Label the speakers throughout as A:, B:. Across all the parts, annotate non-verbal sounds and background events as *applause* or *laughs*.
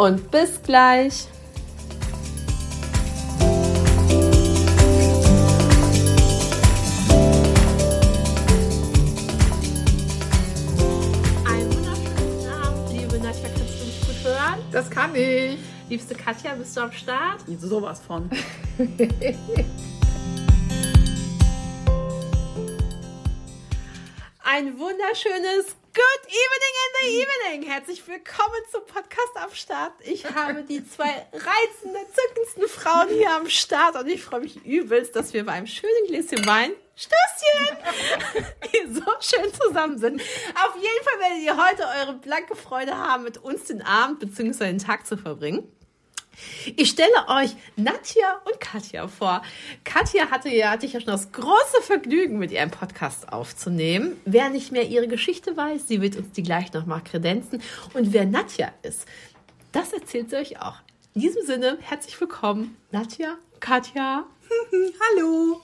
A: und bis gleich. Einen wunderschönen Abend, liebe Nadja, kannst du mich gut hören?
B: Das kann ich.
A: Liebste Katja, bist du am Start?
B: Sowas von.
A: Ein wunderschönes Good Evening in the Evening. Herzlich willkommen zum Podcast am Start. Ich habe die zwei reizenden, zückendsten Frauen hier am Start und ich freue mich übelst, dass wir bei einem schönen Gläschen Wein, Stößchen, *laughs* so schön zusammen sind. Auf jeden Fall werdet ihr heute eure blanke Freude haben, mit uns den Abend bzw. den Tag zu verbringen. Ich stelle euch Nadja und Katja vor. Katja hatte ja, hatte ich ja schon das große Vergnügen, mit ihr einen Podcast aufzunehmen. Wer nicht mehr ihre Geschichte weiß, sie wird uns die gleich nochmal kredenzen. Und wer Nadja ist, das erzählt sie euch auch. In diesem Sinne, herzlich willkommen, Nadja, Katja. *laughs*
B: Hallo.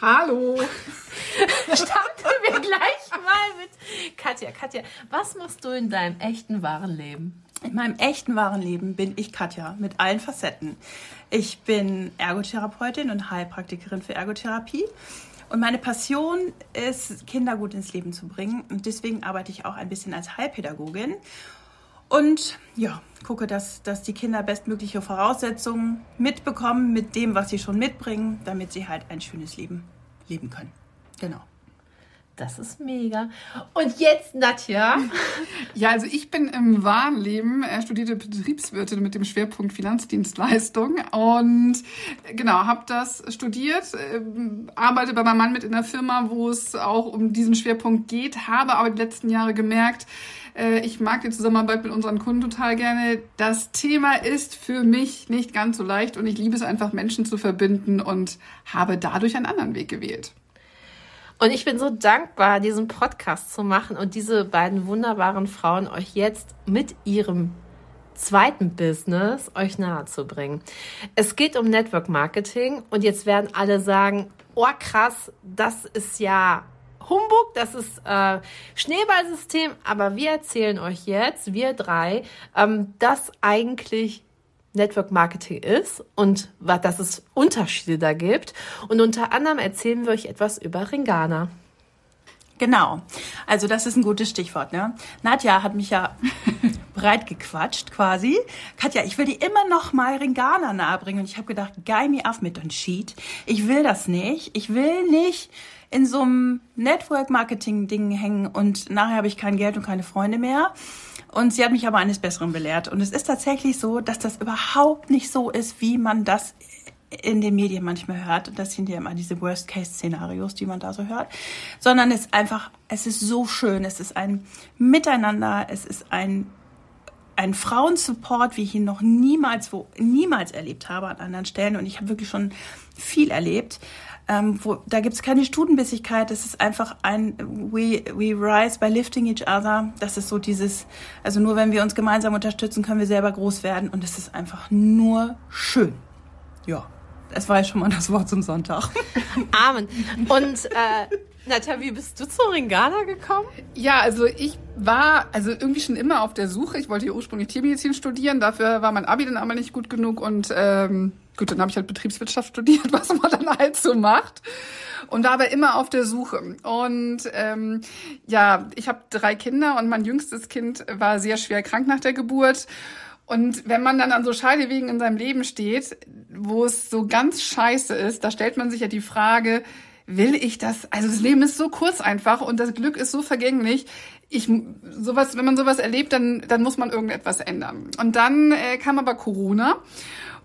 B: Hallo. *laughs*
A: Starten wir gleich mal mit Katja. Katja, was machst du in deinem echten, wahren Leben?
B: In meinem echten wahren Leben bin ich Katja mit allen Facetten. Ich bin Ergotherapeutin und Heilpraktikerin für Ergotherapie. Und meine Passion ist, Kinder gut ins Leben zu bringen. Und deswegen arbeite ich auch ein bisschen als Heilpädagogin. Und ja, gucke, dass, dass die Kinder bestmögliche Voraussetzungen mitbekommen mit dem, was sie schon mitbringen, damit sie halt ein schönes Leben leben können. Genau.
A: Das ist mega. Und jetzt Nadja. *laughs*
C: Ja, also ich bin im wahren Leben äh, studierte Betriebswirtin mit dem Schwerpunkt Finanzdienstleistung und äh, genau, habe das studiert, äh, arbeite bei meinem Mann mit in der Firma, wo es auch um diesen Schwerpunkt geht, habe aber die letzten Jahre gemerkt, äh, ich mag die Zusammenarbeit mit unseren Kunden total gerne. Das Thema ist für mich nicht ganz so leicht und ich liebe es einfach, Menschen zu verbinden und habe dadurch einen anderen Weg gewählt.
A: Und ich bin so dankbar, diesen Podcast zu machen und diese beiden wunderbaren Frauen euch jetzt mit ihrem zweiten Business euch nahe zu bringen. Es geht um Network Marketing und jetzt werden alle sagen, oh krass, das ist ja Humbug, das ist äh, Schneeballsystem, aber wir erzählen euch jetzt, wir drei, ähm, dass eigentlich Network Marketing ist und dass es Unterschiede da gibt. Und unter anderem erzählen wir euch etwas über Ringana.
B: Genau. Also das ist ein gutes Stichwort. Ne? Nadja hat mich ja *laughs* breit gequatscht quasi. Katja, ich will dir immer noch mal Ringana nahebringen. Und ich habe gedacht, guy me off mit dem Sheet. Ich will das nicht. Ich will nicht in so einem Network-Marketing-Ding hängen und nachher habe ich kein Geld und keine Freunde mehr. Und sie hat mich aber eines Besseren belehrt. Und es ist tatsächlich so, dass das überhaupt nicht so ist, wie man das in den Medien manchmal hört. Und das sind ja immer diese Worst-Case-Szenarios, die man da so hört. Sondern es ist einfach, es ist so schön. Es ist ein Miteinander. Es ist ein ein Frauensupport, wie ich ihn noch niemals, wo, niemals erlebt habe an anderen Stellen. Und ich habe wirklich schon viel erlebt. Ähm, wo, da gibt es keine Stutenbissigkeit, das ist einfach ein we, we rise by lifting each other. Das ist so dieses, also nur wenn wir uns gemeinsam unterstützen, können wir selber groß werden und es ist einfach nur schön. Ja, das war ja schon mal das Wort zum Sonntag. *laughs*
A: Amen. Und äh, Nadja, wie bist du zu Ringana gekommen?
C: Ja, also ich war also irgendwie schon immer auf der Suche. Ich wollte ja ursprünglich Tiermedizin studieren, dafür war mein Abi dann aber nicht gut genug und ähm, gut, dann habe ich halt Betriebswirtschaft studiert, *laughs* was man dann halt so macht. Und war aber immer auf der Suche. Und ähm, ja, ich habe drei Kinder und mein jüngstes Kind war sehr schwer krank nach der Geburt. Und wenn man dann an so Scheidewegen in seinem Leben steht, wo es so ganz scheiße ist, da stellt man sich ja die Frage, will ich das? Also das Leben ist so kurz einfach und das Glück ist so vergänglich. Ich sowas, wenn man sowas erlebt, dann dann muss man irgendetwas ändern. Und dann äh, kam aber Corona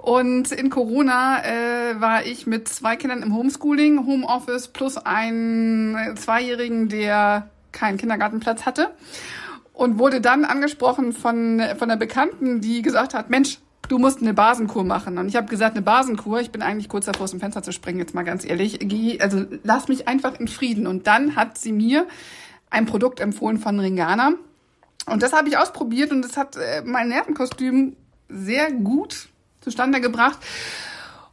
C: und in Corona äh, war ich mit zwei Kindern im Homeschooling, Homeoffice plus einen Zweijährigen, der keinen Kindergartenplatz hatte und wurde dann angesprochen von von der Bekannten, die gesagt hat, Mensch du musst eine Basenkur machen. Und ich habe gesagt, eine Basenkur, ich bin eigentlich kurz davor, aus dem Fenster zu springen, jetzt mal ganz ehrlich. Geh, also lass mich einfach in Frieden. Und dann hat sie mir ein Produkt empfohlen von Ringana. Und das habe ich ausprobiert und das hat äh, mein Nervenkostüm sehr gut zustande gebracht.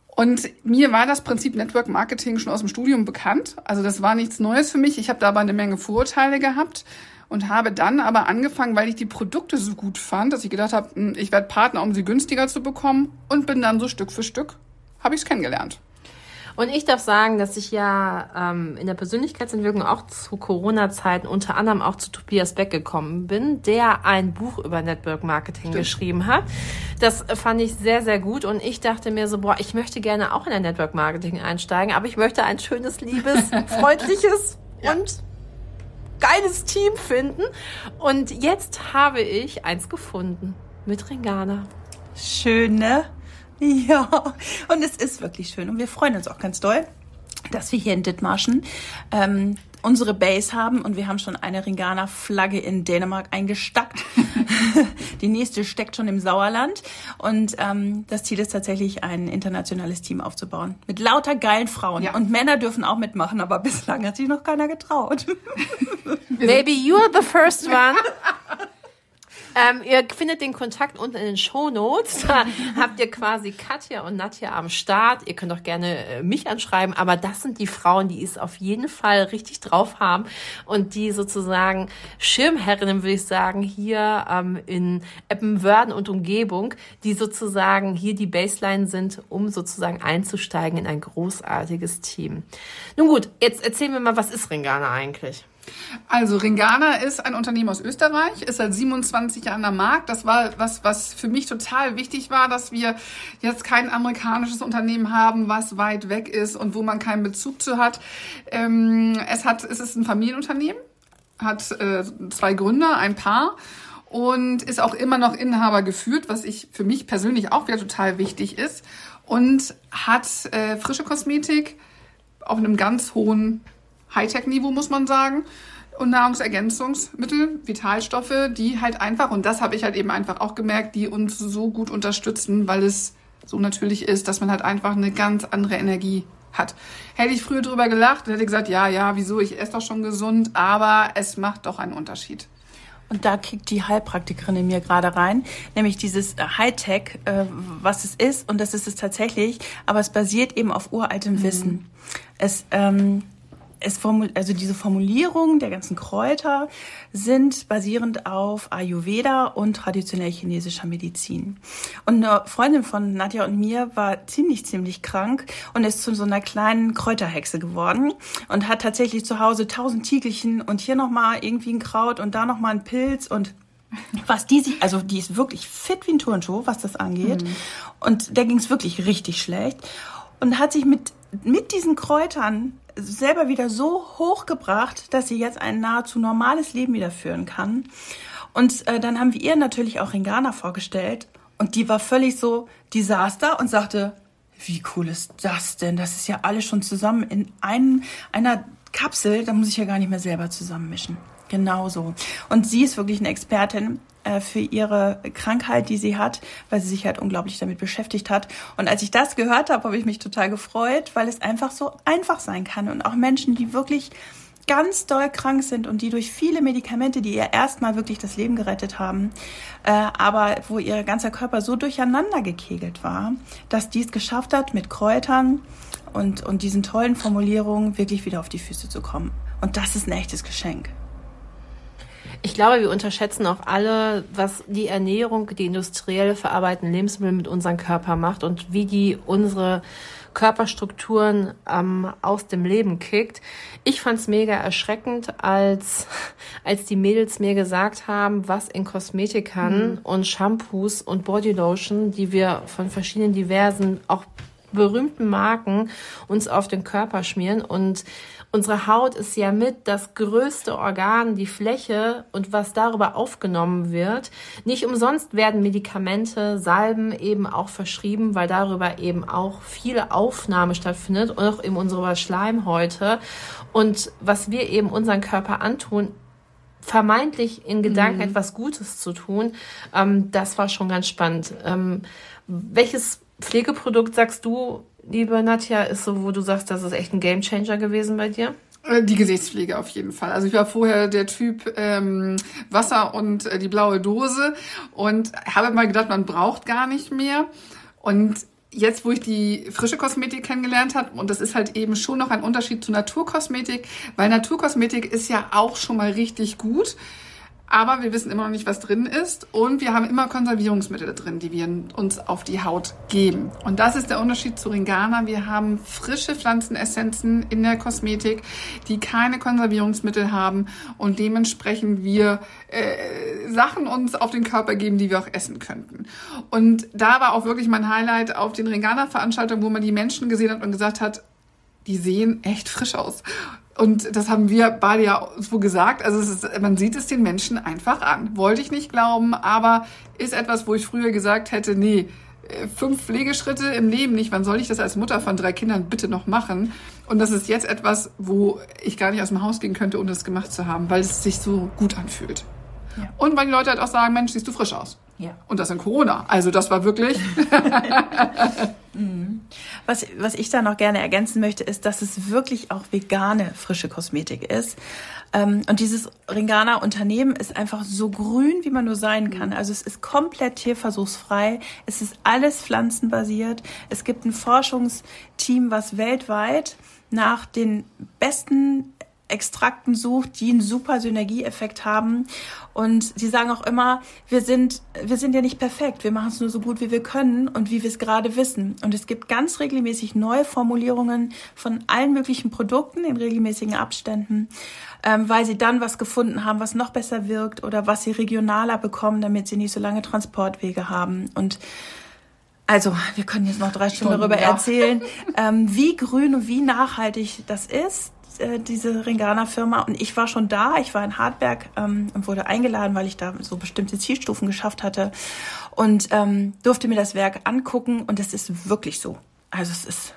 C: Und mir war das Prinzip Network Marketing schon aus dem Studium bekannt. Also das war nichts Neues für mich. Ich habe da aber eine Menge Vorurteile gehabt und habe dann aber angefangen, weil ich die Produkte so gut fand, dass ich gedacht habe, hm, ich werde Partner, um sie günstiger zu bekommen und bin dann so Stück für Stück, habe ich es kennengelernt.
A: Und ich darf sagen, dass ich ja ähm, in der Persönlichkeitsentwicklung auch zu Corona-Zeiten unter anderem auch zu Tobias Beck gekommen bin, der ein Buch über Network Marketing Stimmt. geschrieben hat. Das fand ich sehr, sehr gut und ich dachte mir so, boah, ich möchte gerne auch in der Network Marketing einsteigen, aber ich möchte ein schönes, liebes, *laughs* freundliches ja. und geiles Team finden. Und jetzt habe ich eins gefunden mit Ringana.
B: Schöne. *laughs* Ja, und es ist wirklich schön. Und wir freuen uns auch ganz doll, dass wir hier in Dithmarschen ähm, unsere Base haben und wir haben schon eine Ringana-Flagge in Dänemark eingestackt. *laughs* Die nächste steckt schon im Sauerland und ähm, das Ziel ist tatsächlich, ein internationales Team aufzubauen mit lauter geilen Frauen. Ja. Und Männer dürfen auch mitmachen, aber bislang hat sich noch keiner getraut. *laughs*
A: Maybe you're the first one. Ähm, ihr findet den Kontakt unten in den Show Notes. *laughs* Da habt ihr quasi Katja und Nadja am Start. Ihr könnt auch gerne äh, mich anschreiben, aber das sind die Frauen, die es auf jeden Fall richtig drauf haben und die sozusagen Schirmherrinnen, würde ich sagen, hier ähm, in Eppenwörden und Umgebung, die sozusagen hier die Baseline sind, um sozusagen einzusteigen in ein großartiges Team. Nun gut, jetzt erzählen wir mal, was ist Ringana eigentlich?
C: Also Ringana ist ein Unternehmen aus Österreich, ist seit 27 Jahren am Markt. Das war was, was für mich total wichtig war, dass wir jetzt kein amerikanisches Unternehmen haben, was weit weg ist und wo man keinen Bezug zu hat. Ähm, es hat, es ist ein Familienunternehmen, hat äh, zwei Gründer, ein Paar und ist auch immer noch Inhaber geführt, was ich für mich persönlich auch wieder total wichtig ist und hat äh, frische Kosmetik auf einem ganz hohen Hightech-Niveau, muss man sagen. Und Nahrungsergänzungsmittel, Vitalstoffe, die halt einfach, und das habe ich halt eben einfach auch gemerkt, die uns so gut unterstützen, weil es so natürlich ist, dass man halt einfach eine ganz andere Energie hat. Hätte ich früher drüber gelacht und hätte gesagt, ja, ja, wieso, ich esse doch schon gesund, aber es macht doch einen Unterschied.
B: Und da kickt die Heilpraktikerin in mir gerade rein, nämlich dieses äh, Hightech, äh, was es ist, und das ist es tatsächlich, aber es basiert eben auf uraltem mhm. Wissen. Es ähm, es formul also diese Formulierungen der ganzen Kräuter sind basierend auf Ayurveda und traditionell chinesischer Medizin. Und eine Freundin von Nadja und mir war ziemlich, ziemlich krank und ist zu so einer kleinen Kräuterhexe geworden und hat tatsächlich zu Hause tausend Tiegelchen und hier nochmal irgendwie ein Kraut und da nochmal ein Pilz und was die sich, also die ist wirklich fit wie ein Turnschuh, was das angeht. Mhm. Und der ging es wirklich richtig schlecht und hat sich mit, mit diesen Kräutern selber wieder so hochgebracht, dass sie jetzt ein nahezu normales Leben wieder führen kann. Und äh, dann haben wir ihr natürlich auch Ringana vorgestellt und die war völlig so Desaster und sagte, wie cool ist das denn? Das ist ja alles schon zusammen in ein, einer Kapsel, da muss ich ja gar nicht mehr selber zusammenmischen. Genau so. Und sie ist wirklich eine Expertin äh, für ihre Krankheit, die sie hat, weil sie sich halt unglaublich damit beschäftigt hat. Und als ich das gehört habe, habe ich mich total gefreut, weil es einfach so einfach sein kann. Und auch Menschen, die wirklich ganz doll krank sind und die durch viele Medikamente, die ihr erstmal wirklich das Leben gerettet haben, äh, aber wo ihr ganzer Körper so durcheinander gekegelt war, dass dies geschafft hat, mit Kräutern und, und diesen tollen Formulierungen wirklich wieder auf die Füße zu kommen. Und das ist ein echtes Geschenk.
A: Ich glaube, wir unterschätzen auch alle, was die Ernährung, die industriell verarbeiteten Lebensmittel mit unserem Körper macht und wie die unsere Körperstrukturen ähm, aus dem Leben kickt. Ich fand's mega erschreckend, als, *laughs* als die Mädels mir gesagt haben, was in Kosmetikern mhm. und Shampoos und Bodylotion, die wir von verschiedenen diversen, auch berühmten Marken uns auf den Körper schmieren und Unsere Haut ist ja mit das größte Organ, die Fläche und was darüber aufgenommen wird. Nicht umsonst werden Medikamente, Salben eben auch verschrieben, weil darüber eben auch viele Aufnahme stattfindet und auch in unserer Schleimhäute. Und was wir eben unseren Körper antun, vermeintlich in Gedanken etwas Gutes zu tun, ähm, das war schon ganz spannend. Ähm, welches Pflegeprodukt sagst du, liebe Nadja, ist so, wo du sagst, das ist echt ein Gamechanger gewesen bei dir?
C: Äh, Die Gesichtspflege auf jeden Fall. Also ich war vorher der Typ ähm, Wasser und äh, die blaue Dose und habe mal gedacht, man braucht gar nicht mehr. Und jetzt, wo ich die frische Kosmetik kennengelernt habe, und das ist halt eben schon noch ein Unterschied zu Naturkosmetik, weil Naturkosmetik ist ja auch schon mal richtig gut. Aber wir wissen immer noch nicht, was drin ist. Und wir haben immer Konservierungsmittel drin, die wir uns auf die Haut geben. Und das ist der Unterschied zu Ringana. Wir haben frische Pflanzenessenzen in der Kosmetik, die keine Konservierungsmittel haben und dementsprechend wir äh, Sachen uns auf den Körper geben, die wir auch essen könnten. Und da war auch wirklich mein Highlight auf den Ringana-Veranstaltungen, wo man die Menschen gesehen hat und gesagt hat, die sehen echt frisch aus. Und das haben wir beide ja so gesagt. Also ist, man sieht es den Menschen einfach an. Wollte ich nicht glauben, aber ist etwas, wo ich früher gesagt hätte, nee, äh, fünf Pflegeschritte im Leben nicht. Wann soll ich das als Mutter von drei Kindern bitte noch machen? Und das ist jetzt etwas, wo ich gar nicht aus dem Haus gehen könnte, ohne das gemacht zu haben, weil es sich so gut anfühlt.
B: Ja.
C: Und weil die Leute halt auch sagen, Mensch, siehst du frisch aus.
B: Ja.
C: Und das in Corona. Also das war wirklich. *laughs* *laughs*
B: Was, was ich da noch gerne ergänzen möchte, ist, dass es wirklich auch vegane frische Kosmetik ist. Ähm, und dieses Ringana Unternehmen ist einfach so grün, wie man nur sein kann. Also es ist komplett tierversuchsfrei. Es ist alles pflanzenbasiert. Es gibt ein Forschungsteam, was weltweit nach den besten Extrakten sucht, die einen super Synergieeffekt haben. Und sie sagen auch immer, wir sind, wir sind ja nicht perfekt. Wir machen es nur so gut, wie wir können und wie wir es gerade wissen. Und es gibt ganz regelmäßig neue Formulierungen von allen möglichen Produkten in regelmäßigen Abständen, ähm, weil sie dann was gefunden haben, was noch besser wirkt oder was sie regionaler bekommen, damit sie nicht so lange Transportwege haben. Und also, wir können jetzt noch drei Stunden
C: Stunden,
B: darüber
C: ja.
B: erzählen, ähm, wie grün und wie nachhaltig das ist, äh, diese Ringana-Firma. Und ich war schon da, ich war in Hartberg ähm, und wurde eingeladen, weil ich da so bestimmte Zielstufen geschafft hatte und ähm, durfte mir das Werk angucken und es ist wirklich so. Also es ist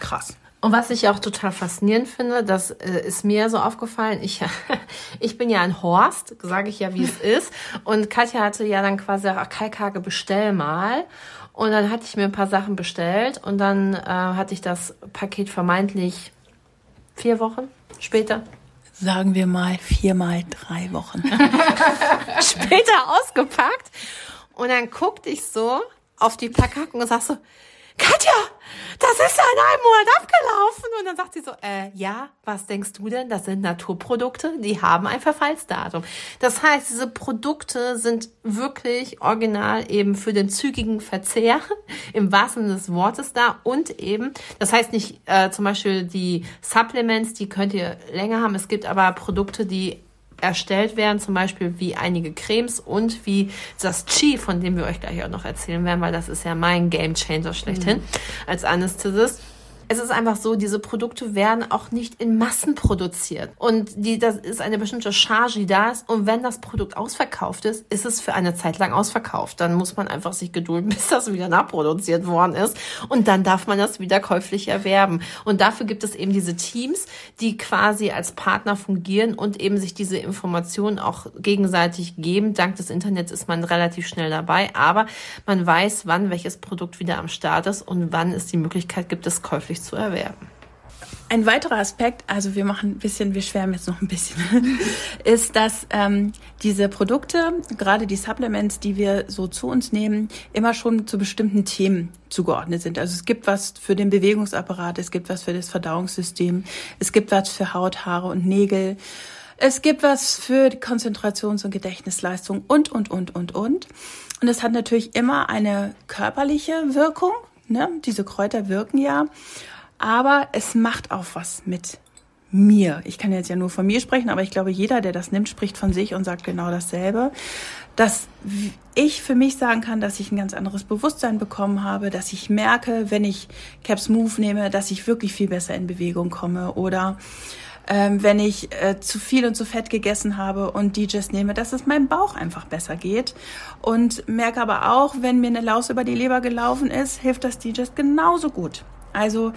B: krass.
A: Und was ich auch total faszinierend finde, das äh, ist mir so aufgefallen, ich, *laughs* ich bin ja ein Horst, sage ich ja, wie es *laughs* ist. Und Katja hatte ja dann quasi auch Kalkhage bestell mal. Und dann hatte ich mir ein paar Sachen bestellt und dann äh, hatte ich das Paket vermeintlich vier Wochen später
B: Sagen wir mal viermal drei Wochen. *laughs* *laughs*
A: später ausgepackt. Und dann guckte ich so auf die Verpackung und sag so, Katja, das ist ja in einem Monat abgelaufen. Und dann sagt sie so, äh, ja, was denkst du denn? Das sind Naturprodukte, die haben ein Verfallsdatum. Das heißt, diese Produkte sind wirklich original eben für den zügigen Verzehr *laughs* im wahrsten Sinne des Wortes da und eben, das heißt nicht äh, zum Beispiel die Supplements, die könnt ihr länger haben. Es gibt aber Produkte, die erstellt werden, zum Beispiel wie einige Cremes und wie das Chi, von dem wir euch gleich auch noch erzählen werden, weil das ist ja mein Game Changer schlechthin als Anästhesist. Es ist einfach so, diese Produkte werden auch nicht in Massen produziert. Und die, das ist eine bestimmte Charge, die da ist. Und wenn das Produkt ausverkauft ist, ist es für eine Zeit lang ausverkauft. Dann muss man einfach sich gedulden, *laughs* bis das wieder nachproduziert worden ist. Und dann darf man das wieder käuflich erwerben. Und dafür gibt es eben diese Teams, die quasi als Partner fungieren und eben sich diese Informationen auch gegenseitig geben. Dank des Internets ist man relativ schnell dabei. Aber man weiß, wann welches Produkt wieder am Start ist und wann es die Möglichkeit gibt, es käuflich zu erwerben.
B: Ein weiterer Aspekt, also wir machen ein bisschen, wir schwärmen jetzt noch ein bisschen, *laughs* ist, dass ähm, diese Produkte, gerade die Supplements, die wir so zu uns nehmen, immer schon zu bestimmten Themen zugeordnet sind. Also es gibt was für den Bewegungsapparat, es gibt was für das Verdauungssystem, es gibt was für Haut, Haare und Nägel. Es gibt was für Konzentrations- und Gedächtnisleistung und, und, und, und, und. Und es hat natürlich immer eine körperliche Wirkung. Ne? Diese Kräuter wirken ja. Aber es macht auch was mit mir. Ich kann jetzt ja nur von mir sprechen, aber ich glaube, jeder, der das nimmt, spricht von sich und sagt genau dasselbe. Dass ich für mich sagen kann, dass ich ein ganz anderes Bewusstsein bekommen habe, dass ich merke, wenn ich Caps Move nehme, dass ich wirklich viel besser in Bewegung komme oder ähm, wenn ich äh, zu viel und zu fett gegessen habe und DJs nehme, dass es meinem Bauch einfach besser geht. Und merke aber auch, wenn mir eine Laus über die Leber gelaufen ist, hilft das DJs genauso gut. Also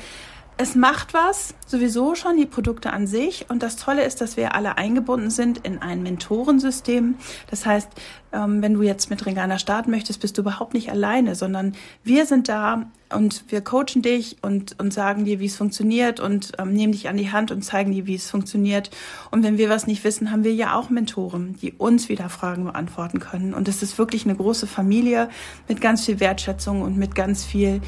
B: es macht was, sowieso schon, die Produkte an sich. Und das Tolle ist, dass wir alle eingebunden sind in ein Mentorensystem. Das heißt, ähm, wenn du jetzt mit Ringana starten möchtest, bist du überhaupt nicht alleine, sondern wir sind da und wir coachen dich und, und sagen dir, wie es funktioniert und ähm, nehmen dich an die Hand und zeigen dir, wie es funktioniert. Und wenn wir was nicht wissen, haben wir ja auch Mentoren, die uns wieder Fragen beantworten können. Und es ist wirklich eine große Familie mit ganz viel Wertschätzung und mit ganz viel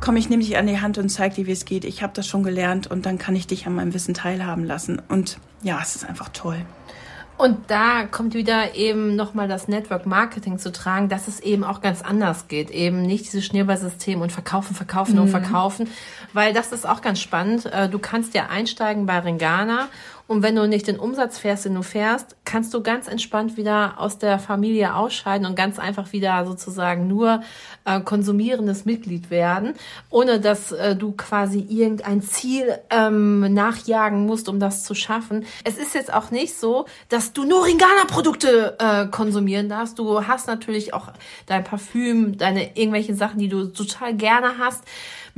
B: komm, ich nehme dich an die Hand und zeig dir, wie es geht. Ich habe das schon gelernt und dann kann ich dich an meinem Wissen teilhaben lassen. Und ja, es ist einfach toll.
A: Und da kommt wieder eben nochmal das Network Marketing zu tragen, dass es eben auch ganz anders geht. Eben nicht dieses Schneeballsystem und verkaufen, verkaufen mhm. und verkaufen. Weil das ist auch ganz spannend. Äh, du kannst ja einsteigen bei Ringana und wenn du nicht den Umsatz fährst, den du fährst, kannst du ganz entspannt wieder aus der Familie ausscheiden und ganz einfach wieder sozusagen nur äh, konsumierendes Mitglied werden, ohne dass äh, du quasi irgendein Ziel ähm, nachjagen musst, um das zu schaffen. Es ist jetzt auch nicht so, dass du nur Ringana-Produkte äh, konsumieren darfst. Du hast natürlich auch dein Parfüm, deine irgendwelche Sachen, die du total gerne hast.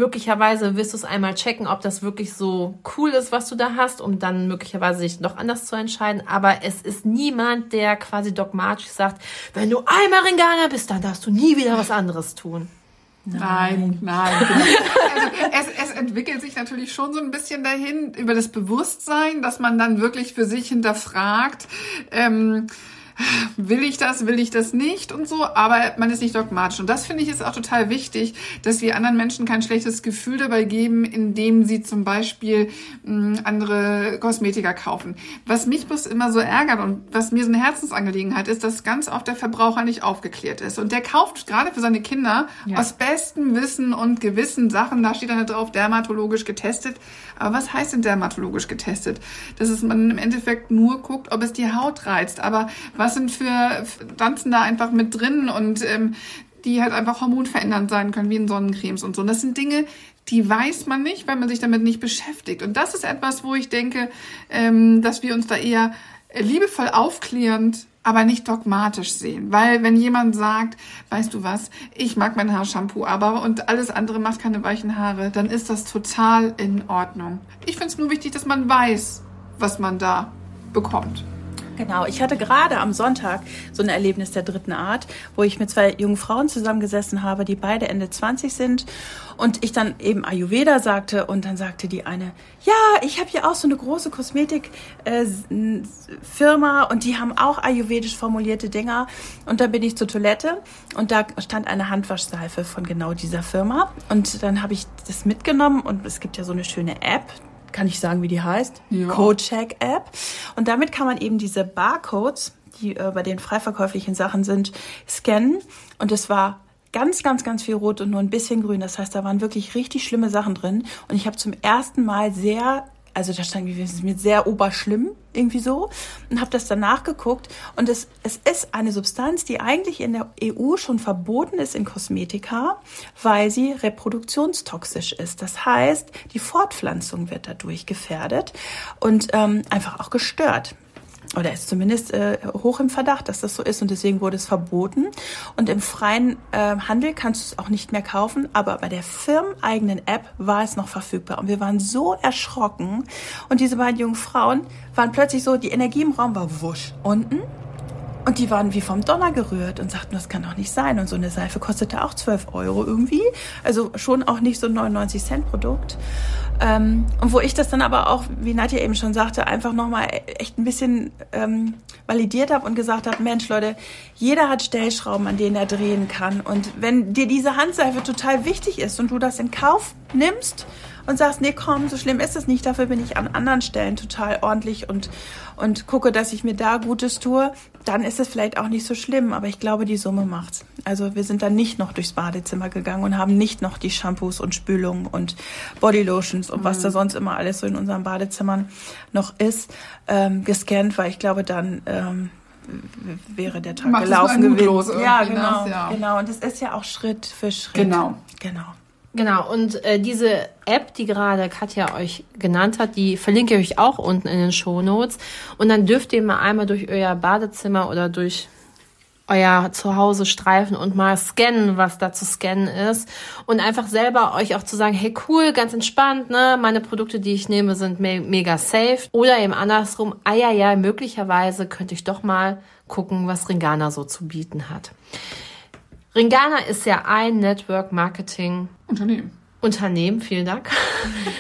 A: Möglicherweise wirst du es einmal checken, ob das wirklich so cool ist, was du da hast, um dann möglicherweise sich noch anders zu entscheiden. Aber es ist niemand, der quasi dogmatisch sagt, wenn du einmal Ringana bist, dann darfst du nie wieder was anderes tun.
C: Nein, nein. nein *laughs* also es, es entwickelt sich natürlich schon so ein bisschen dahin über das Bewusstsein, dass man dann wirklich für sich hinterfragt. Ähm, will ich das, will ich das nicht und so, aber man ist nicht dogmatisch. Und das finde ich ist auch total wichtig, dass wir anderen Menschen kein schlechtes Gefühl dabei geben, indem sie zum Beispiel mh, hm, andere Kosmetika kaufen. Was mich bloß immer so ärgert und was mir so eine Herzensangelegenheit ist, dass ganz oft der Verbraucher nicht aufgeklärt ist. Und der kauft gerade für seine Kinder ja. aus bestem Wissen und Gewissen Sachen, da steht dann drauf, dermatologisch getestet. Aber was heißt denn dermatologisch getestet? Dass es man im Endeffekt nur guckt, ob es die Haut reizt. Aber was was sind für Pflanzen da einfach mit drin und ähm, die halt einfach hormonverändernd sein können, wie in Sonnencremes und so. Und das sind Dinge, die weiß man nicht, weil man sich damit nicht beschäftigt. Und das ist etwas, wo ich denke, ähm, dass wir uns da eher liebevoll aufklärend, aber nicht dogmatisch sehen. Weil wenn jemand sagt, weißt du was, ich mag mein Haarshampoo aber und alles andere macht keine weichen Haare, dann ist das total in Ordnung. Ich finde es nur wichtig, dass man weiß, was man da bekommt.
B: Genau, ich hatte gerade am Sonntag so ein Erlebnis der dritten Art, wo ich mit zwei jungen Frauen zusammengesessen habe, die beide Ende 20 sind. Und ich dann eben Ayurveda sagte und dann sagte die eine, ja, ich habe hier auch so eine große Kosmetikfirma äh, und die haben auch ayurvedisch formulierte Dinger. Und dann bin ich zur Toilette und da stand eine Handwaschseife von genau dieser Firma. Und dann habe ich das mitgenommen und es gibt ja so eine schöne App, kann ich sagen, wie die heißt? Ja. Codecheck App. Und damit kann man eben diese Barcodes, die äh, bei den freiverkäuflichen Sachen sind, scannen. Und es war ganz, ganz, ganz viel rot und nur ein bisschen grün. Das heißt, da waren wirklich richtig schlimme Sachen drin. Und ich habe zum ersten Mal sehr also da stand mir sehr oberschlimm irgendwie so und habe das dann nachgeguckt und es, es ist eine Substanz, die eigentlich in der EU schon verboten ist in Kosmetika, weil sie reproduktionstoxisch ist. Das heißt, die Fortpflanzung wird dadurch gefährdet und ähm, einfach auch gestört oder ist zumindest äh, hoch im Verdacht, dass das so ist und deswegen wurde es verboten. Und im freien äh, Handel kannst du es auch nicht mehr kaufen, aber bei der firmeneigenen App war es noch verfügbar. Und wir waren so erschrocken und diese beiden jungen Frauen waren plötzlich so, die Energie im Raum war wusch unten und die waren wie vom Donner gerührt und sagten, das kann doch nicht sein. Und so eine Seife kostete auch 12 Euro irgendwie. Also schon auch nicht so ein 99 Cent Produkt. Ähm, und wo ich das dann aber auch, wie Nadja eben schon sagte, einfach nochmal echt ein bisschen ähm, validiert habe und gesagt habe, Mensch Leute, jeder hat Stellschrauben, an denen er drehen kann. Und wenn dir diese Handseife total wichtig ist und du das in Kauf nimmst, und sagst, nee, komm, so schlimm ist es nicht, dafür bin ich an anderen Stellen total ordentlich und, und gucke, dass ich mir da Gutes tue, dann ist es vielleicht auch nicht so schlimm, aber ich glaube, die Summe macht's. Also wir sind dann nicht noch durchs Badezimmer gegangen und haben nicht noch die Shampoos und Spülungen und Bodylotions und mhm. was da sonst immer alles so in unseren Badezimmern noch ist, ähm, gescannt, weil ich glaube, dann ähm, wäre der Tag Macht gelaufen gewesen. Ja, genau, das, ja. genau. Und es ist ja auch Schritt für Schritt.
C: Genau.
B: Genau.
A: Genau, und äh, diese App, die gerade Katja euch genannt hat, die verlinke ich euch auch unten in den Show Notes. Und dann dürft ihr mal einmal durch euer Badezimmer oder durch euer Zuhause streifen und mal scannen, was da zu scannen ist. Und einfach selber euch auch zu sagen, hey cool, ganz entspannt, ne? Meine Produkte, die ich nehme, sind me mega safe. Oder eben andersrum, ah ja, ja, möglicherweise könnte ich doch mal gucken, was Ringana so zu bieten hat. Ringana ist ja ein Network Marketing
C: Unternehmen.
A: Unternehmen, vielen Dank.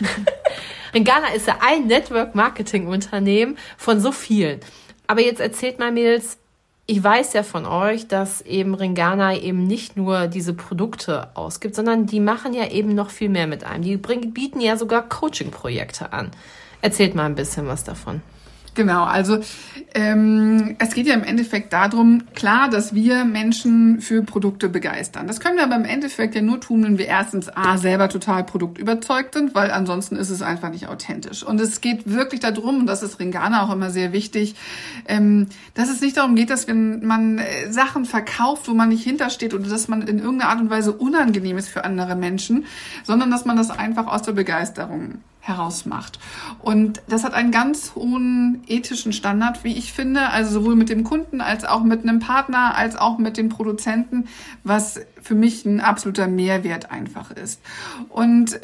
A: *laughs* Ringana ist ja ein Network Marketing Unternehmen von so vielen. Aber jetzt erzählt mal Mädels, ich weiß ja von euch, dass eben Ringana eben nicht nur diese Produkte ausgibt, sondern die machen ja eben noch viel mehr mit einem. Die bringen, bieten ja sogar Coaching-Projekte an. Erzählt mal ein bisschen was davon.
C: Genau, also ähm, es geht ja im Endeffekt darum, klar, dass wir Menschen für Produkte begeistern. Das können wir aber im Endeffekt ja nur tun, wenn wir erstens A, selber total produktüberzeugt sind, weil ansonsten ist es einfach nicht authentisch. Und es geht wirklich darum, und das ist Ringana auch immer sehr wichtig, ähm, dass es nicht darum geht, dass wenn man äh, Sachen verkauft, wo man nicht hintersteht oder dass man in irgendeiner Art und Weise unangenehm ist für andere Menschen, sondern dass man das einfach aus der Begeisterung herausmacht. Und das hat einen ganz hohen ethischen Standard, wie ich finde, also sowohl mit dem Kunden als auch mit einem Partner, als auch mit den Produzenten, was für mich ein absoluter Mehrwert einfach ist. Und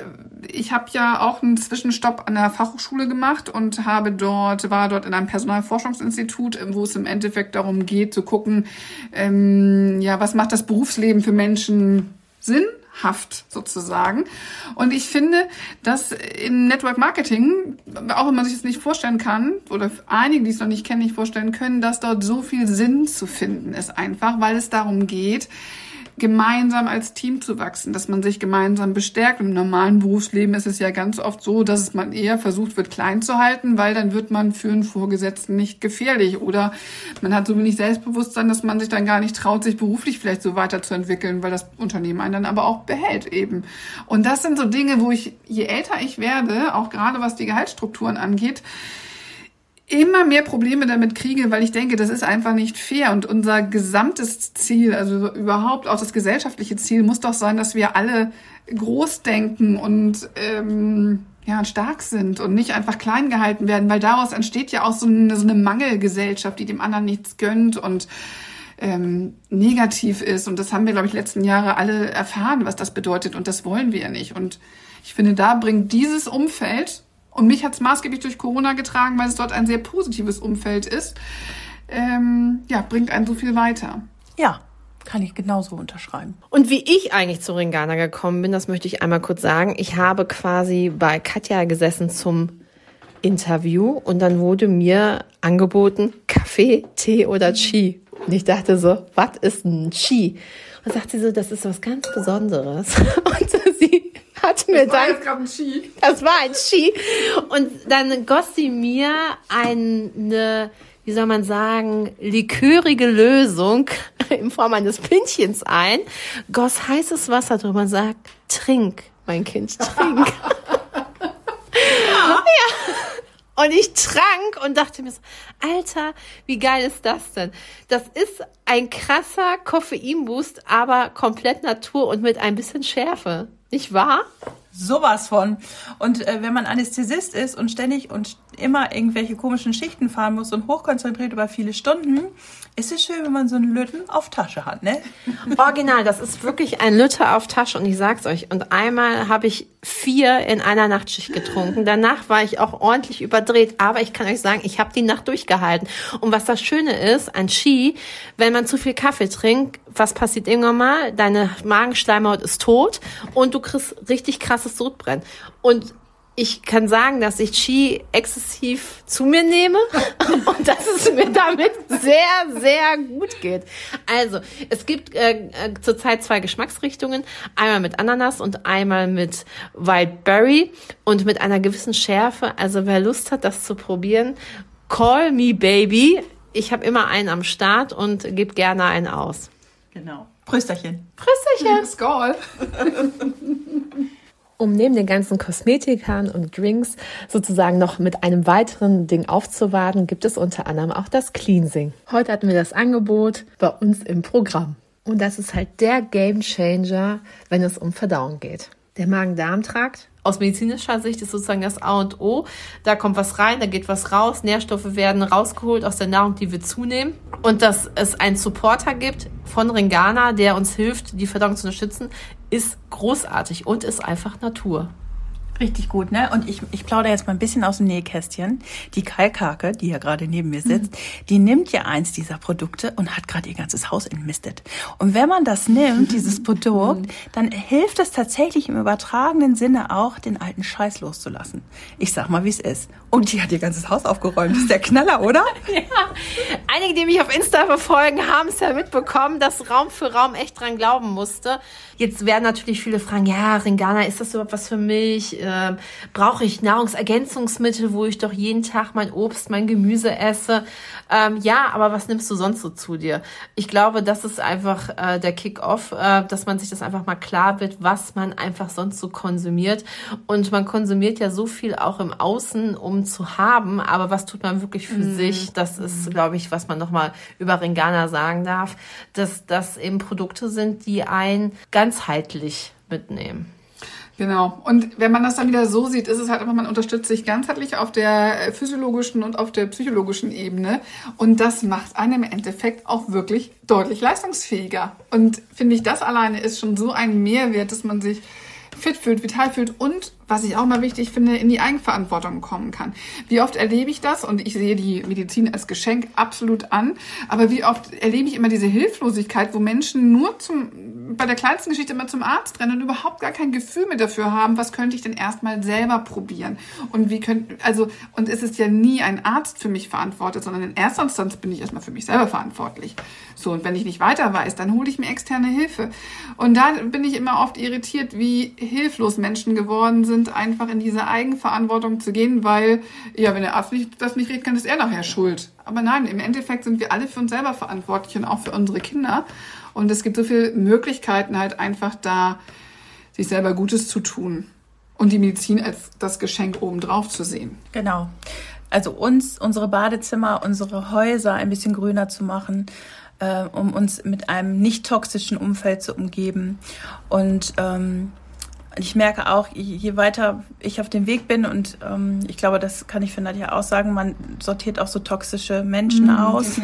C: ich habe ja auch einen Zwischenstopp an der Fachhochschule gemacht und habe dort, war dort in einem Personalforschungsinstitut, wo es im Endeffekt darum geht, zu gucken, ähm, ja, was macht das Berufsleben für Menschen Sinn? Haft sozusagen. Und ich finde, dass in Network Marketing, auch wenn man sich das nicht vorstellen kann, oder einige, die es noch nicht kennen, nicht vorstellen können, dass dort so viel Sinn zu finden ist einfach, weil es darum geht, gemeinsam als Team zu wachsen, dass man sich gemeinsam bestärkt. Im normalen Berufsleben ist es ja ganz oft so, dass man eher versucht wird, klein zu halten, weil dann wird man für einen Vorgesetzten nicht gefährlich oder man hat so wenig Selbstbewusstsein, dass man sich dann gar nicht traut, sich beruflich vielleicht so weiterzuentwickeln, weil das Unternehmen einen dann aber auch behält eben. Und das sind so Dinge, wo ich, je älter ich werde, auch gerade was die Gehaltsstrukturen angeht, immer mehr Probleme damit kriege, weil ich denke, das ist einfach nicht fair. Und unser gesamtes Ziel, also überhaupt auch das gesellschaftliche Ziel, muss doch sein, dass wir alle groß denken und ähm, ja, stark sind und nicht einfach klein gehalten werden, weil daraus entsteht ja auch so eine, so eine Mangelgesellschaft, die dem anderen nichts gönnt und ähm, negativ ist. Und das haben wir, glaube ich, letzten Jahre alle erfahren, was das bedeutet. Und das wollen wir ja nicht. Und ich finde, da bringt dieses Umfeld und mich hat es maßgeblich durch Corona getragen, weil es dort ein sehr positives Umfeld ist. Ähm, ja, bringt einen so viel weiter.
B: Ja, kann ich genauso unterschreiben.
A: Und wie ich eigentlich zu Ringana gekommen bin, das möchte ich einmal kurz sagen. Ich habe quasi bei Katja gesessen zum Interview und dann wurde mir angeboten Kaffee, Tee oder Chi. Und ich dachte so, was ist ein Chi? Und sagt sie so, das ist was ganz Besonderes. *laughs* Und sie hat mir
C: das war
A: dann.
C: gerade ein Ski.
A: Das war ein Ski. Und dann goss sie mir eine, wie soll man sagen, likörige Lösung *laughs* in Form eines Pintchens ein, goss heißes Wasser drüber und sagt, trink, mein Kind, trink. *laughs* ja. Und ich trank und dachte mir so, Alter, wie geil ist das denn? Das ist ein krasser Koffeinboost, aber komplett Natur und mit ein bisschen Schärfe. Nicht wahr?
B: Sowas von. Und äh, wenn man Anästhesist ist und ständig und immer irgendwelche komischen Schichten fahren muss und hochkonzentriert über viele Stunden, ist es schön, wenn man so einen Lütten auf Tasche hat, ne? *laughs*
A: Original, das ist wirklich ein Lütte auf Tasche und ich sag's euch. Und einmal habe ich vier in einer Nachtschicht getrunken. Danach war ich auch ordentlich überdreht, aber ich kann euch sagen, ich habe die Nacht durchgehalten. Und was das Schöne ist an Ski, wenn man zu viel Kaffee trinkt, was passiert irgendwann mal? Deine Magenschleimhaut ist tot und du kriegst richtig krasses Sodbrennen. Und ich kann sagen, dass ich Qi exzessiv zu mir nehme *laughs* und dass es mir damit sehr, sehr gut geht. Also, es gibt äh, äh, zurzeit zwei Geschmacksrichtungen. Einmal mit Ananas und einmal mit Wildberry und mit einer gewissen Schärfe. Also, wer Lust hat, das zu probieren, call me baby. Ich habe immer einen am Start und gebe gerne einen aus.
B: Genau. Prösterchen.
A: Prösterchen.
C: Skoll. *laughs*
A: um neben den ganzen Kosmetikern und Drinks sozusagen noch mit einem weiteren Ding aufzuwarten, gibt es unter anderem auch das Cleansing. Heute hatten wir das Angebot bei uns im Programm. Und das ist halt der Game Changer, wenn es um Verdauung geht. Der Magen-Darm-Trakt aus medizinischer Sicht ist sozusagen das A und O. Da kommt was rein, da geht was raus, Nährstoffe werden rausgeholt aus der Nahrung, die wir zunehmen. Und dass es einen Supporter gibt von Ringana, der uns hilft, die Verdauung zu unterstützen, ist großartig und ist einfach Natur.
B: Richtig gut, ne? Und ich, ich plaudere jetzt mal ein bisschen aus dem Nähkästchen. Die Kalkhake, die ja gerade neben mir sitzt, mhm. die nimmt ja eins dieser Produkte und hat gerade ihr ganzes Haus entmistet. Und wenn man das nimmt, dieses *laughs* Produkt, mhm. dann hilft es tatsächlich im übertragenen Sinne auch, den alten Scheiß loszulassen. Ich sag mal, wie es ist. Und die hat ihr ganzes Haus aufgeräumt. Das ist der Knaller, oder? *laughs*
A: ja. Einige, die mich auf Insta verfolgen, haben es ja mitbekommen, dass Raum für Raum echt dran glauben musste. Jetzt werden natürlich viele fragen, ja, Ringana, ist das überhaupt was für mich? Äh, brauche ich Nahrungsergänzungsmittel, wo ich doch jeden Tag mein Obst, mein Gemüse esse. Ähm, ja, aber was nimmst du sonst so zu dir? Ich glaube, das ist einfach äh, der Kick-off, äh, dass man sich das einfach mal klar wird, was man einfach sonst so konsumiert. Und man konsumiert ja so viel auch im Außen, um zu haben, aber was tut man wirklich für mm. sich? Das ist, glaube ich, was man nochmal über Ringana sagen darf, dass das eben Produkte sind, die ein ganzheitlich mitnehmen.
C: Genau. Und wenn man das dann wieder so sieht, ist es halt einfach, man unterstützt sich ganzheitlich auf der physiologischen und auf der psychologischen Ebene. Und das macht einen im Endeffekt auch wirklich deutlich leistungsfähiger. Und finde ich, das alleine ist schon so ein Mehrwert, dass man sich fit fühlt, vital fühlt und was ich auch mal wichtig finde, in die Eigenverantwortung kommen kann. Wie oft erlebe ich das? Und ich sehe die Medizin als Geschenk absolut an. Aber wie oft erlebe ich immer diese Hilflosigkeit, wo Menschen nur zum, bei der kleinsten Geschichte immer zum Arzt rennen und überhaupt gar kein Gefühl mehr dafür haben, was könnte ich denn erstmal selber probieren? Und wie könnte, also, und es ist ja nie ein Arzt für mich verantwortet, sondern in erster Instanz bin ich erstmal für mich selber verantwortlich. So, und wenn ich nicht weiter weiß, dann hole ich mir externe Hilfe. Und da bin ich immer oft irritiert, wie hilflos Menschen geworden sind, sind, einfach in diese Eigenverantwortung zu gehen, weil, ja, wenn der Arzt nicht, das nicht redet, kann, ist er nachher schuld. Aber nein, im Endeffekt sind wir alle für uns selber verantwortlich und auch für unsere Kinder. Und es gibt so viele Möglichkeiten, halt einfach da sich selber Gutes zu tun und die Medizin als das Geschenk obendrauf zu sehen.
B: Genau. Also uns, unsere Badezimmer, unsere Häuser ein bisschen grüner zu machen, äh, um uns mit einem nicht toxischen Umfeld zu umgeben. Und ähm, ich merke auch, je weiter ich auf dem Weg bin, und ähm, ich glaube, das kann ich für Nadja auch sagen, man sortiert auch so toxische Menschen mm, aus.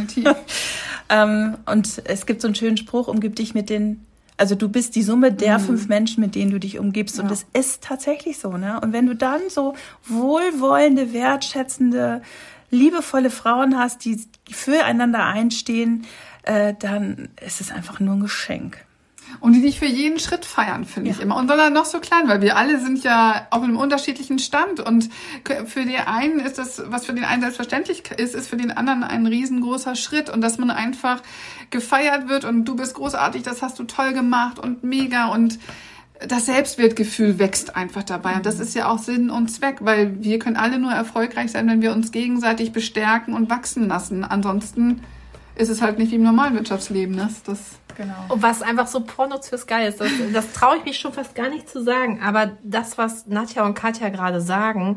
B: *laughs* ähm, und es gibt so einen schönen Spruch, umgib dich mit den, also du bist die Summe der mm. fünf Menschen, mit denen du dich umgibst. Ja. Und es ist tatsächlich so, ne? Und wenn du dann so wohlwollende, wertschätzende, liebevolle Frauen hast, die füreinander einstehen, äh, dann ist es einfach nur ein Geschenk.
C: Und die dich für jeden Schritt feiern, finde ja. ich immer. Und dann noch so klein, weil wir alle sind ja auf einem unterschiedlichen Stand. Und für den einen ist das, was für den einen selbstverständlich ist, ist für den anderen ein riesengroßer Schritt. Und dass man einfach gefeiert wird und du bist großartig, das hast du toll gemacht und mega und das Selbstwertgefühl wächst einfach dabei. Und das ist ja auch Sinn und Zweck, weil wir können alle nur erfolgreich sein, wenn wir uns gegenseitig bestärken und wachsen lassen. Ansonsten ist es halt nicht wie im normalen Wirtschaftsleben. Ne? Das,
A: Genau. Und was einfach so pornozös geil ist, das, das traue ich mich schon fast gar nicht zu sagen. Aber das, was Nadja und Katja gerade sagen,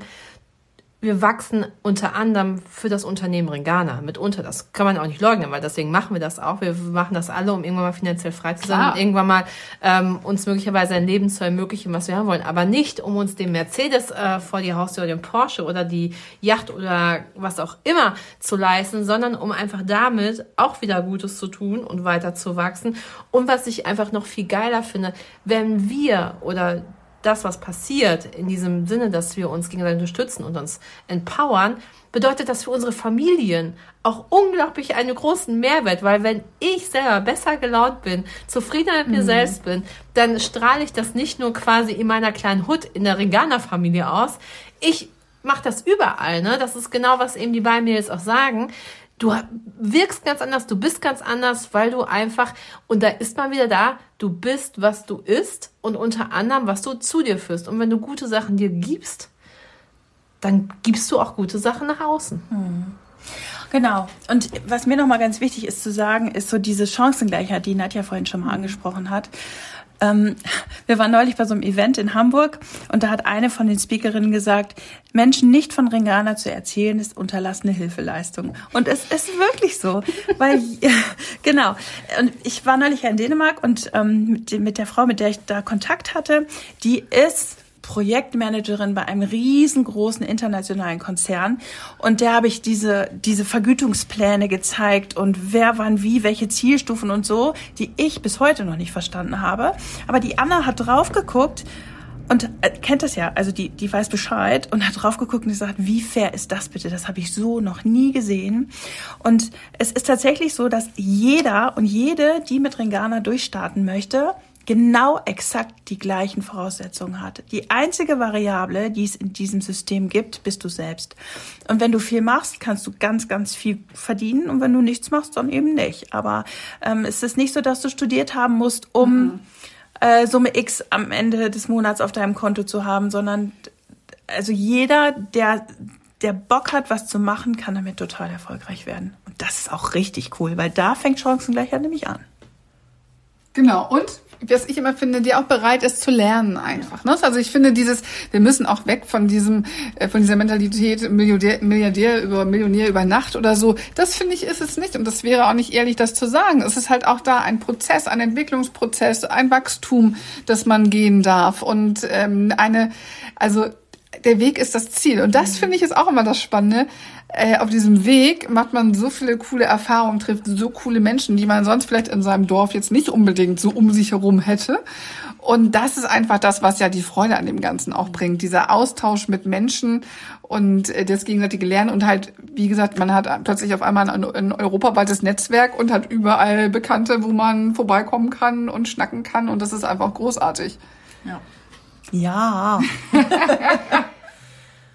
A: wir wachsen unter anderem für das Unternehmen Ringana mitunter. Das kann man auch nicht leugnen, weil deswegen machen wir das auch. Wir machen das alle, um irgendwann mal finanziell frei zu sein und irgendwann mal ähm, uns möglicherweise ein Leben zu ermöglichen, was wir haben wollen. Aber nicht, um uns den Mercedes äh, vor die Haustür oder den Porsche oder die Yacht oder was auch immer zu leisten, sondern um einfach damit auch wieder Gutes zu tun und weiter zu wachsen. Und was ich einfach noch viel geiler finde, wenn wir oder das, was passiert, in diesem Sinne, dass wir uns gegenseitig unterstützen und uns empowern, bedeutet das für unsere Familien auch unglaublich einen großen Mehrwert, weil wenn ich selber besser gelaunt bin, zufriedener mit mir mhm. selbst bin, dann strahle ich das nicht nur quasi in meiner kleinen Hut in der Regana-Familie aus. Ich mache das überall, ne? Das ist genau, was eben die beiden mir jetzt auch sagen du wirkst ganz anders, du bist ganz anders, weil du einfach, und da ist man wieder da, du bist, was du isst und unter anderem, was du zu dir führst. Und wenn du gute Sachen dir gibst, dann gibst du auch gute Sachen nach außen. Hm.
B: Genau. Und was mir nochmal ganz wichtig ist zu sagen, ist so diese Chancengleichheit, die Nadja vorhin schon mal angesprochen hat. Ähm, wir waren neulich bei so einem Event in Hamburg und da hat eine von den Speakerinnen gesagt, Menschen nicht von Ringana zu erzählen, ist unterlassene Hilfeleistung. Und es ist wirklich so, weil, *laughs* genau. Und ich war neulich in Dänemark und ähm, mit, mit der Frau, mit der ich da Kontakt hatte, die ist Projektmanagerin bei einem riesengroßen internationalen Konzern und der habe ich diese, diese Vergütungspläne gezeigt und wer wann wie, welche Zielstufen und so, die ich bis heute noch nicht verstanden habe. Aber die Anna hat drauf geguckt und äh, kennt das ja, also die, die weiß Bescheid und hat drauf geguckt und gesagt, wie fair ist das bitte? Das habe ich so noch nie gesehen. Und es ist tatsächlich so, dass jeder und jede, die mit Ringana durchstarten möchte, genau exakt die gleichen Voraussetzungen hat. Die einzige Variable, die es in diesem System gibt, bist du selbst. Und wenn du viel machst, kannst du ganz, ganz viel verdienen. Und wenn du nichts machst, dann eben nicht. Aber ähm, es ist nicht so, dass du studiert haben musst, um mhm äh, Summe X am Ende des Monats auf deinem Konto zu haben, sondern also jeder, der der Bock hat, was zu machen, kann damit total erfolgreich werden. Und das ist auch richtig cool, weil da fängt Chancengleichheit nämlich an.
C: Genau. Und was ich immer finde, die auch bereit ist zu lernen einfach. Ne? Also ich finde dieses, wir müssen auch weg von diesem, äh, von dieser Mentalität Milliardär, Milliardär über Millionär über Nacht oder so. Das finde ich ist es nicht und das wäre auch nicht ehrlich, das zu sagen. Es ist halt auch da ein Prozess, ein Entwicklungsprozess, ein Wachstum, das man gehen darf und ähm, eine, also der Weg ist das Ziel. Und das finde ich ist auch immer das Spannende. Äh, auf diesem Weg macht man so viele coole Erfahrungen, trifft so coole Menschen, die man sonst vielleicht in seinem Dorf jetzt nicht unbedingt so um sich herum hätte. Und das ist einfach das, was ja die Freude an dem Ganzen auch bringt. Dieser Austausch mit Menschen und äh, das gegenseitige Lernen und halt, wie gesagt, man hat plötzlich auf einmal ein, ein europaweites Netzwerk und hat überall Bekannte, wo man vorbeikommen kann und schnacken kann und das ist einfach großartig.
B: Ja. Ja. *laughs*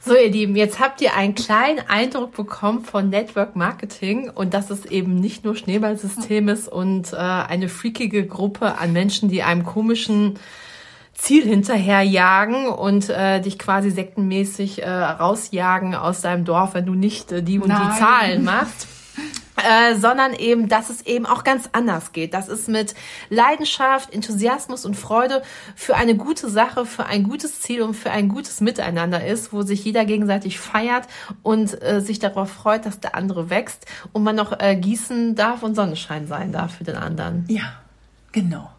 A: So, ihr Lieben, jetzt habt ihr einen kleinen Eindruck bekommen von Network Marketing und dass es eben nicht nur Schneeballsystem ist und äh, eine freakige Gruppe an Menschen, die einem komischen Ziel hinterherjagen und äh, dich quasi sektenmäßig äh, rausjagen aus deinem Dorf, wenn du nicht äh, die und Nein. die Zahlen machst. Äh, sondern eben, dass es eben auch ganz anders geht. Dass es mit Leidenschaft, Enthusiasmus und Freude für eine gute Sache, für ein gutes Ziel und für ein gutes Miteinander ist, wo sich jeder gegenseitig feiert und äh, sich darauf freut, dass der andere wächst und man noch äh, gießen darf und Sonnenschein sein darf für den anderen.
B: Ja, genau.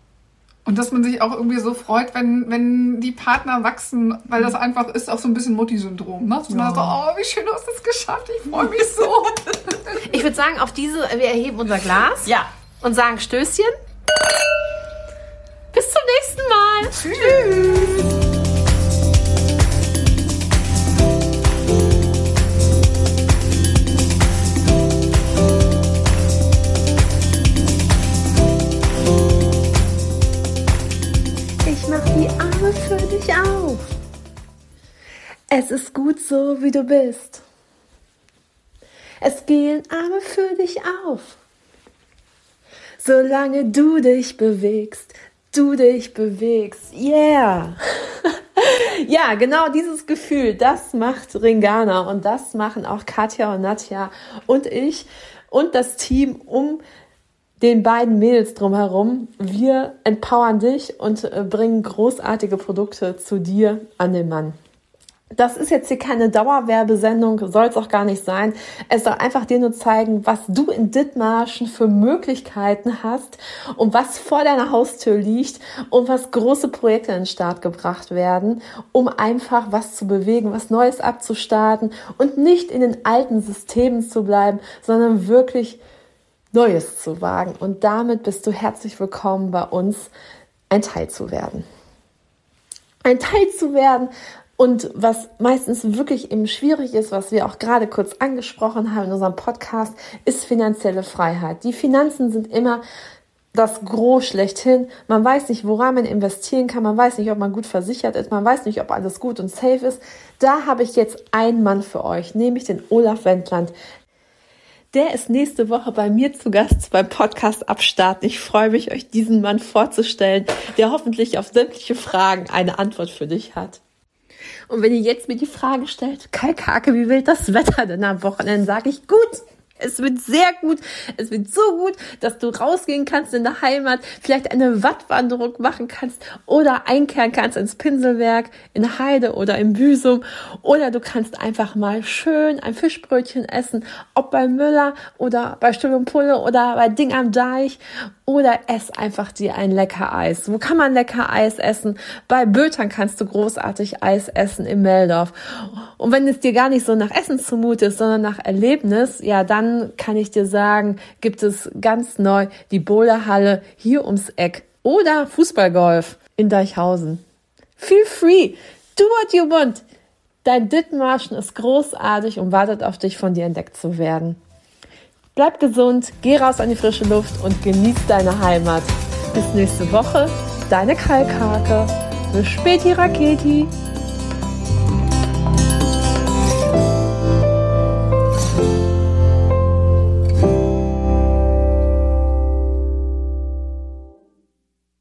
C: Und dass man sich auch irgendwie so freut, wenn, wenn die Partner wachsen, weil das einfach ist auch so ein bisschen Mutti-Syndrom. Ne? Dass ja. man so, oh, wie schön du hast es geschafft, ich freue mich so. *laughs*
A: ich würde sagen, auf diese, wir erheben unser Glas.
B: Ja.
A: Und sagen Stößchen. Bis zum nächsten Mal. Tschüss. Tschüss. Es ist gut so, wie du bist. Es gehen Arme für dich auf. Solange du dich bewegst, du dich bewegst. Yeah. *laughs* ja, genau dieses Gefühl, das macht Ringana und das machen auch Katja und Nadja und ich und das Team um den beiden Mädels drumherum. Wir empowern dich und äh, bringen großartige Produkte zu dir an den Mann. Das ist jetzt hier keine Dauerwerbesendung, soll es auch gar nicht sein. Es soll einfach dir nur zeigen, was du in Dithmarschen für Möglichkeiten hast und was vor deiner Haustür liegt und was große Projekte in den Start gebracht werden, um einfach was zu bewegen, was Neues abzustarten und nicht in den alten Systemen zu bleiben, sondern wirklich Neues zu wagen. Und damit bist du herzlich willkommen bei uns, ein Teil zu werden. Ein Teil zu werden und was meistens wirklich eben schwierig ist, was wir auch gerade kurz angesprochen haben in unserem Podcast, ist finanzielle Freiheit. Die Finanzen sind immer das Gros schlechthin. Man weiß nicht, woran man investieren kann. Man weiß nicht, ob man gut versichert ist. Man weiß nicht, ob alles gut und safe ist. Da habe ich jetzt einen Mann für euch, nämlich den Olaf Wendland. Der ist nächste Woche bei mir zu Gast beim Podcast Abstarten. Ich freue mich, euch diesen Mann vorzustellen, der hoffentlich auf sämtliche Fragen eine Antwort für dich hat. Und wenn ihr jetzt mir die Frage stellt, Kai Kake, wie wild das Wetter denn am Wochenende, sage ich gut. Es wird sehr gut. Es wird so gut, dass du rausgehen kannst in der Heimat, vielleicht eine Wattwanderung machen kannst oder einkehren kannst ins Pinselwerk, in Heide oder im Büsum. Oder du kannst einfach mal schön ein Fischbrötchen essen, ob bei Müller oder bei Stuhl und Pulle oder bei Ding am Deich. Oder ess einfach dir ein lecker Eis. Wo kann man lecker Eis essen? Bei Bötern kannst du großartig Eis essen im Meldorf. Und wenn es dir gar nicht so nach Essen zumute ist, sondern nach Erlebnis, ja, dann kann ich dir sagen, gibt es ganz neu die Boulderhalle hier ums Eck oder Fußballgolf in Deichhausen. Feel free. Do what you want. Dein Dithmarschen ist großartig und wartet auf dich, von dir entdeckt zu werden. Bleib gesund, geh raus an die frische Luft und genieß deine Heimat. Bis nächste Woche, deine Kalkhake. Bis späti Raketi.